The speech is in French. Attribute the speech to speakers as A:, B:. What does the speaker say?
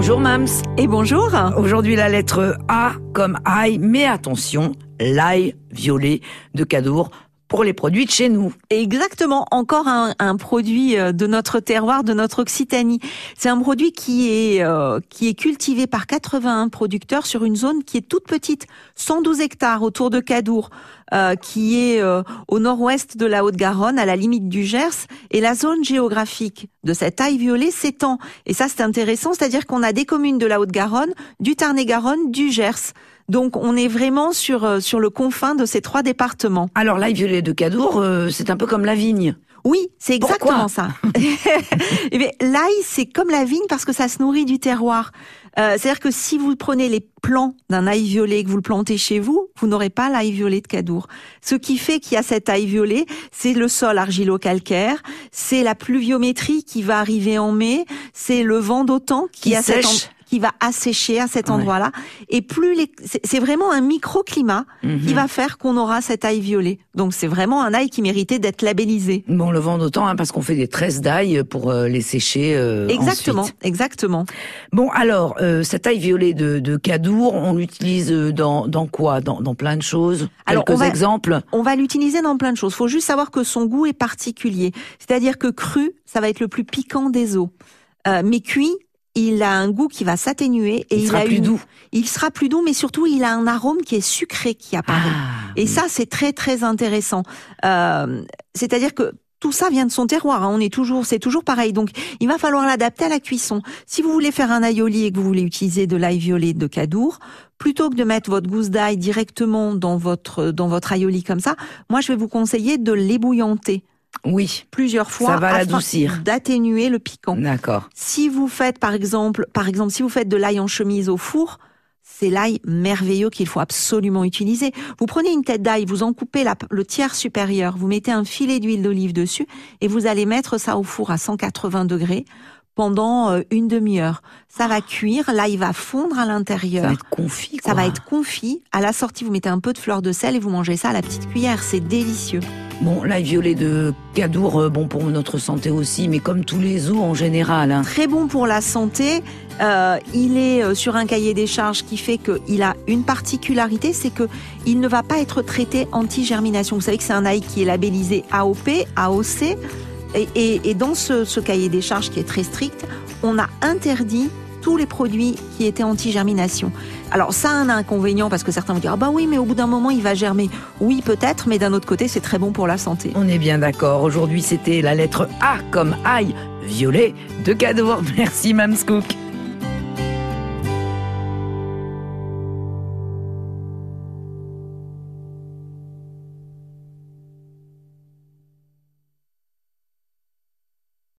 A: Bonjour Mams.
B: Et bonjour.
A: Aujourd'hui la lettre A comme ail, mais attention, l'ail violet de Cadour pour les produits de chez nous.
B: Exactement, encore un, un, produit euh, de notre terroir, de notre Occitanie. C'est un produit qui est euh, qui est cultivé par 81 producteurs sur une zone qui est toute petite, 112 hectares autour de Cadour, euh, qui est euh, au nord-ouest de la Haute-Garonne, à la limite du Gers. Et la zone géographique de cette ail violet s'étend. Et ça, c'est intéressant, c'est-à-dire qu'on a des communes de la Haute-Garonne, du Tarn-et-Garonne, du Gers. Donc on est vraiment sur euh, sur le confin de ces trois départements.
A: Alors l'ail violet de Cadour, euh, c'est un peu comme la vigne.
B: Oui, c'est exactement ça. Eh l'ail, c'est comme la vigne parce que ça se nourrit du terroir. Euh, C'est-à-dire que si vous prenez les plants d'un ail violet et que vous le plantez chez vous, vous n'aurez pas l'ail violet de Cadour. Ce qui fait qu'il y a cet ail violet, c'est le sol argilo-calcaire, c'est la pluviométrie qui va arriver en mai, c'est le vent qui,
A: qui
B: a
A: sèche.
B: cette qui va assécher à cet endroit-là. Et plus les, c'est vraiment un microclimat
A: Mhm.
B: qui va faire qu'on aura cet ail violet. Donc c'est vraiment un ail qui méritait d'être labellisé.
A: Bon, le vent d'autant, hein, parce qu'on fait des tresses d'ail pour euh, les sécher. euh,
B: Exactement,
A: ensuite.
B: exactement.
A: Bon, alors, euh, cet ail violet de, de Cadour, on l'utilise euh, dans, dans quoi? Dans, dans plein de choses?
B: Alors,
A: Quelques
B: on va-
A: exemples?
B: On va l'utiliser dans plein de choses. Faut juste savoir que son goût est particulier. C'est-à-dire que cru, ça va être le plus piquant des eaux. Euh, mais cuit, il a un goût qui va s'atténuer et
A: Il sera
B: a
A: plus
B: une-
A: doux.
B: Il sera plus doux, mais surtout il a un arôme qui est sucré qui apparaît.
A: Ah,
B: Et ça, c'est très très intéressant. Euh, C'est-à-dire que tout ça vient de son terroir. hein. On est toujours, c'est toujours pareil. Donc, il va falloir l'adapter à la cuisson. Si vous voulez faire un aioli et que vous voulez utiliser de l'ail violet de Cadour, plutôt que de mettre votre gousse d'ail directement dans votre dans votre aioli comme ça, moi, je vais vous conseiller de l'ébouillanter
A: oui,
B: plusieurs fois
A: Ça va l'adoucir.
B: d'atténuer le piquant.
A: d'accord.
B: Si vous faites par exemple, par exemple, si vous faites de l'ail en chemise au four, c'est l'ail merveilleux qu'il faut absolument utiliser. Vous prenez une tête d'ail, vous en coupez la- le tiers supérieur, vous mettez un filet d'huile d'olive dessus et vous allez mettre ça au four à 180 degrés pendant euh, une demi-heure. Ça va cuire, l'ail va fondre à
A: Ça va
B: l'intérieur.
A: être confit,
B: Ça
A: quoi.
B: va être confit. À la sortie, vous mettez un peu de fleur de sel et vous mangez ça à la petite cuillère. C'est délicieux.
A: Bon, l'ail violet de Cadour, euh, bon pour notre santé aussi, mais comme tous les os en général. Hein.
B: très bon pour la santé. Euh, il est euh, sur un cahier des charges qui fait qu'il a une particularité, c'est que il ne va pas être traité anti-germination. Vous savez que c'est un ail qui est labellisé AOP, AOC, et, dans ce cahier des charges qui est très strict, on a interdit tous les produits qui étaient anti-germination. Alors ça a un inconvénient parce que certains vont dire ah bah oui mais au bout d'un moment il va germer. Oui peut-être mais d'un autre côté c'est très bon pour la santé.
A: On est bien d'accord. Aujourd'hui, c'était la lettre A comme ail violet de Cadour. Merci, Mamscook.